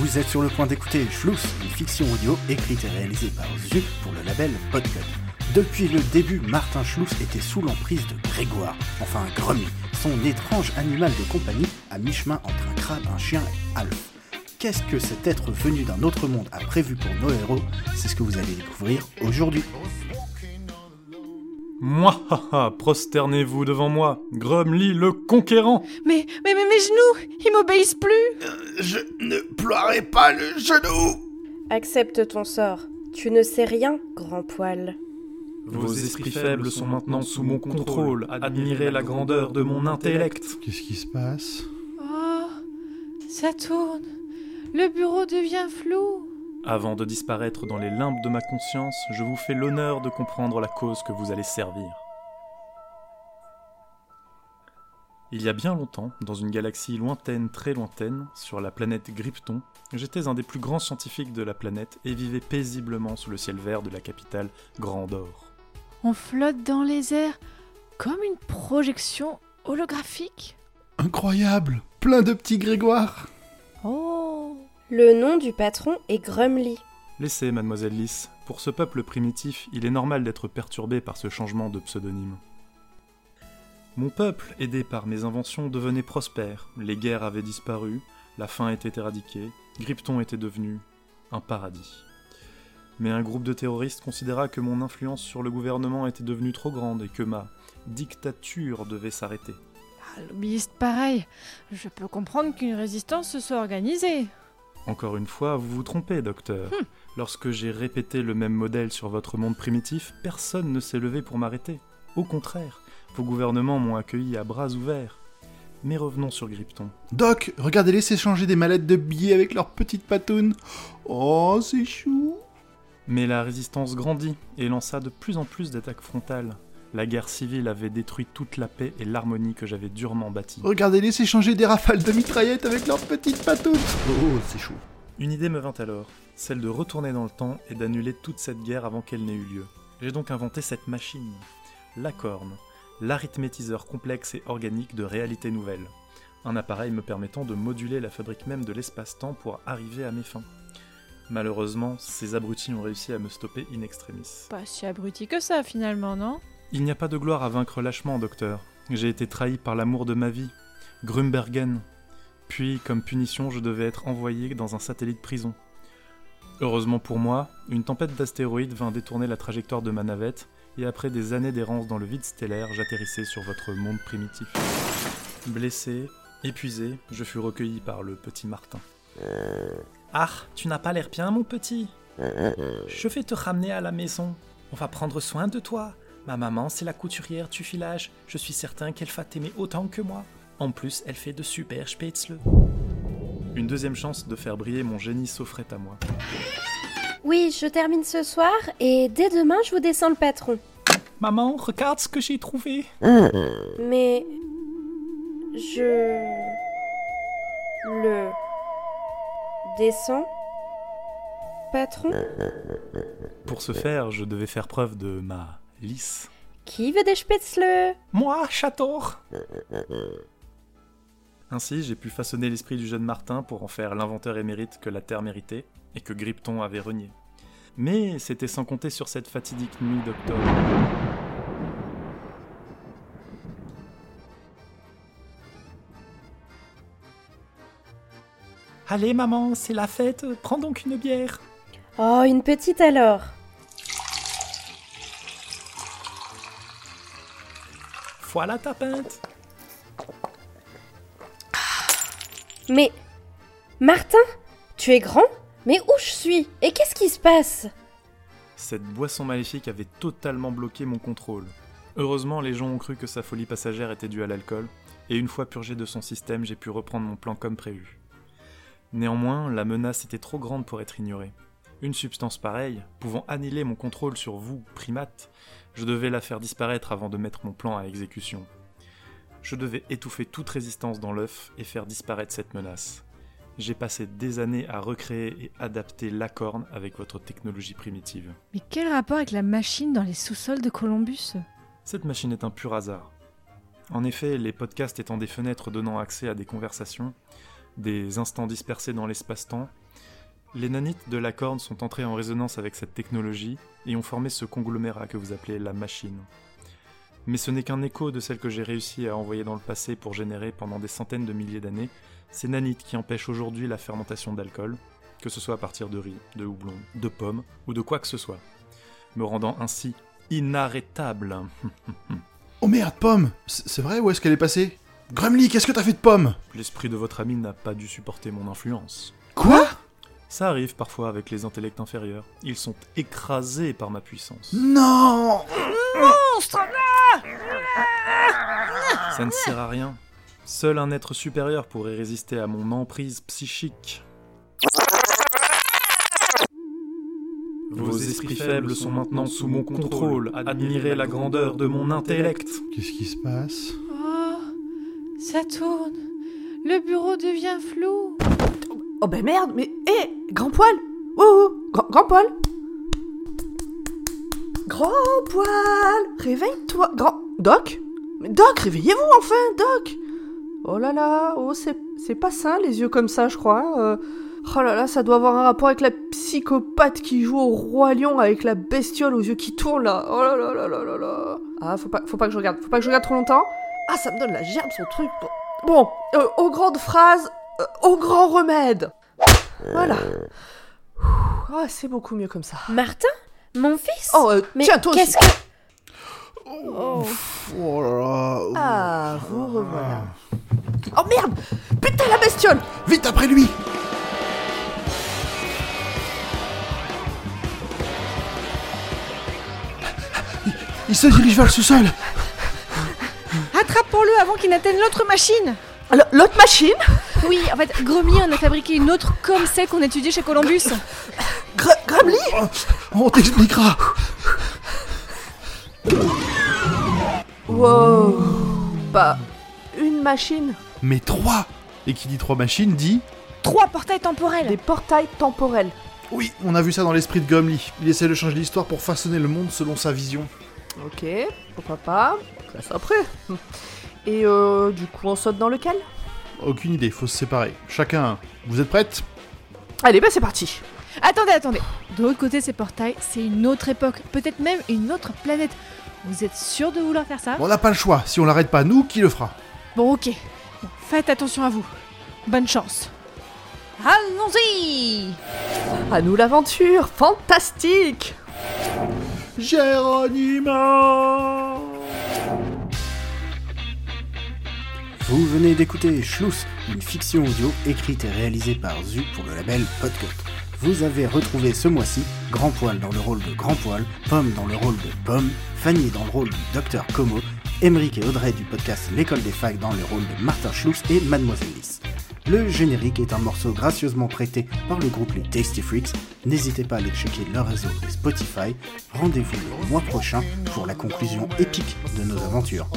Vous êtes sur le point d'écouter Schluss, une fiction audio écrite et réalisée par Zu pour le label Podcut. Depuis le début, Martin Schluss était sous l'emprise de Grégoire, enfin Grummy, son étrange animal de compagnie à mi-chemin entre un crabe, un chien et Alf. Qu'est-ce que cet être venu d'un autre monde a prévu pour nos héros? C'est ce que vous allez découvrir aujourd'hui. Moi, haha, prosternez-vous devant moi, Grumly le conquérant Mais, mais, mais mes genoux, ils m'obéissent plus Je ne ploierai pas le genou Accepte ton sort. Tu ne sais rien, grand poil. Vos esprits faibles sont maintenant sous mon contrôle, admirez la grandeur de mon intellect Qu'est-ce qui se passe? Oh, ça tourne. Le bureau devient flou. Avant de disparaître dans les limbes de ma conscience, je vous fais l'honneur de comprendre la cause que vous allez servir. Il y a bien longtemps, dans une galaxie lointaine, très lointaine, sur la planète Grypton, j'étais un des plus grands scientifiques de la planète et vivais paisiblement sous le ciel vert de la capitale Grandor. On flotte dans les airs comme une projection holographique? Incroyable Plein de petits Grégoire Le nom du patron est Grumly. Laissez, mademoiselle Lys, pour ce peuple primitif, il est normal d'être perturbé par ce changement de pseudonyme. Mon peuple, aidé par mes inventions, devenait prospère, les guerres avaient disparu, la faim était éradiquée, Grypton était devenu un paradis. Mais un groupe de terroristes considéra que mon influence sur le gouvernement était devenue trop grande et que ma dictature devait s'arrêter. Ah, Lobbyiste pareil. Je peux comprendre qu'une résistance se soit organisée. Encore une fois, vous vous trompez, docteur. Lorsque j'ai répété le même modèle sur votre monde primitif, personne ne s'est levé pour m'arrêter. Au contraire, vos gouvernements m'ont accueilli à bras ouverts. Mais revenons sur Grypton. Doc, regardez-les s'échanger des mallettes de billets avec leurs petites patounes. Oh, c'est chou Mais la résistance grandit et lança de plus en plus d'attaques frontales. La guerre civile avait détruit toute la paix et l'harmonie que j'avais durement bâtie. Regardez-les s'échanger des rafales de mitraillettes avec leurs petites patounes. Oh, c'est chaud. Une idée me vint alors, celle de retourner dans le temps et d'annuler toute cette guerre avant qu'elle n'ait eu lieu. J'ai donc inventé cette machine, la corne, l'arithmétiseur complexe et organique de réalité nouvelle. Un appareil me permettant de moduler la fabrique même de l'espace-temps pour arriver à mes fins. Malheureusement, ces abrutis ont réussi à me stopper in extremis. Pas si abruti que ça finalement, non? Il n'y a pas de gloire à vaincre lâchement, docteur. J'ai été trahi par l'amour de ma vie, Grumbergen. Puis, comme punition, je devais être envoyé dans un satellite prison. Heureusement pour moi, une tempête d'astéroïdes vint détourner la trajectoire de ma navette, et après des années d'errance dans le vide stellaire, j'atterrissais sur votre monde primitif. Blessé, épuisé, je fus recueilli par le petit Martin. Ah, tu n'as pas l'air bien, mon petit. Je vais te ramener à la maison. On va prendre soin de toi. Ma maman, c'est la couturière du village. Je suis certain qu'elle va t'aimer autant que moi. En plus, elle fait de super spätzle. Une deuxième chance de faire briller mon génie s'offrait à moi. Oui, je termine ce soir et dès demain, je vous descends le patron. Maman, regarde ce que j'ai trouvé. Mais. Je. Le. Descends. Patron Pour ce faire, je devais faire preuve de ma lisse. Qui veut des spätzle Moi, Chator Ainsi, j'ai pu façonner l'esprit du jeune Martin pour en faire l'inventeur émérite que la Terre méritait et que Grypton avait renié. Mais c'était sans compter sur cette fatidique nuit d'octobre. Allez maman, c'est la fête, prends donc une bière. Oh, une petite alors. Voilà ta pinte. Mais. Martin Tu es grand Mais où je suis? Et qu'est-ce qui se passe? Cette boisson maléfique avait totalement bloqué mon contrôle. Heureusement, les gens ont cru que sa folie passagère était due à l'alcool, et une fois purgé de son système, j'ai pu reprendre mon plan comme prévu. Néanmoins, la menace était trop grande pour être ignorée. Une substance pareille, pouvant annihiler mon contrôle sur vous, primates, je devais la faire disparaître avant de mettre mon plan à exécution. Je devais étouffer toute résistance dans l'œuf et faire disparaître cette menace. J'ai passé des années à recréer et adapter l'acorne avec votre technologie primitive. Mais quel rapport avec la machine dans les sous-sols de Columbus? Cette machine est un pur hasard. En effet, les podcasts étant des fenêtres donnant accès à des conversations, des instants dispersés dans l'espace-temps, Les nanites de la corne sont entrés en résonance avec cette technologie et ont formé ce conglomérat que vous appelez la machine. Mais ce n'est qu'un écho de celle que j'ai réussi à envoyer dans le passé pour générer pendant des centaines de milliers d'années ces nanites qui empêchent aujourd'hui la fermentation d'alcool, que ce soit à partir de riz, de houblon, de pommes ou de quoi que ce soit, me rendant ainsi inarrêtable. Oh merde, Pomme C'est vrai, où est-ce qu'elle est passée? Grumly, qu'est-ce que t'as fait de Pomme? L'esprit de votre ami n'a pas dû supporter mon influence. Quoi? Ça arrive parfois avec les intellects inférieurs. Ils sont écrasés par ma puissance. Non Ça ne sert à rien. Seul un être supérieur pourrait résister à mon emprise psychique. Vos esprits faibles sont maintenant sous mon contrôle. Admirez la grandeur de mon intellect. Qu'est-ce qui se passe? Oh, ça tourne. Le bureau devient flou. Oh ben merde, mais hé, grand poil Oh, oh, grand, poil Grand poil Réveille-toi Grand... Doc Mais Doc, réveillez-vous enfin, Doc Oh là là, oh c'est, pas sain les yeux comme ça, je crois. euh. oh là là, ça doit avoir un rapport avec la psychopathe qui joue au roi lion avec la bestiole aux yeux qui tournent là. Oh là là là là là là. Ah, faut pas, faut pas que je regarde, faut pas que je regarde trop longtemps. Ah, ça me donne la gerbe son truc. Bon, bon euh, aux grandes phrases, euh, au grand remède. Voilà. Ah, c'est beaucoup mieux comme ça. Martin Mon fils Oh, euh, Mais tiens, toi qu'est-ce que... Oh. Oh là là Ah, vous revoilà. Oh merde Putain, la bestiole Vite après lui Il- Il se dirige vers le sous-sol Attrapons-le avant qu'il n'atteigne l'autre machine. L'autre machine? Oui, en fait, Grumly en a fabriqué une autre comme celle qu'on étudiait chez Columbus. Gr- Grumly On t'expliquera Wow Bah, une machine Mais trois Et qui dit trois machines dit... Trois portails temporels. Des portails temporels. Oui, on a vu ça dans l'esprit de Gumly. Il essaie de changer l'histoire pour façonner le monde selon sa vision. Ok, pourquoi pas Classe après. Et euh, du coup, on saute dans lequel? Aucune idée, faut se séparer. Chacun un. Vous êtes prêtes? Allez, bah c'est parti. Attendez, attendez. De l'autre côté de ces portails, c'est une autre époque, peut-être même une autre planète. Vous êtes sûr de vouloir faire ça? On n'a pas le choix. Si on l'arrête pas, nous, qui le fera? Bon, ok. Bon, faites attention à vous. Bonne chance. Allons-y À nous l'aventure Fantastique Géronimo Vous venez d'écouter Schluss, une fiction audio écrite et réalisée par Zu pour le label Podcut. Vous avez retrouvé ce mois-ci Grand Poil dans le rôle de Grand Poil, Pomme dans le rôle de Pomme, Fanny dans le rôle du Docteur Como, Emeric et Audrey du podcast L'école des facs dans le rôle de Martin Schluss et Mademoiselle Lys. Le générique est un morceau gracieusement prêté par le groupe Les Tasty Freaks. N'hésitez pas à aller checker leur réseau Spotify. Rendez-vous le mois prochain pour la conclusion épique de nos aventures.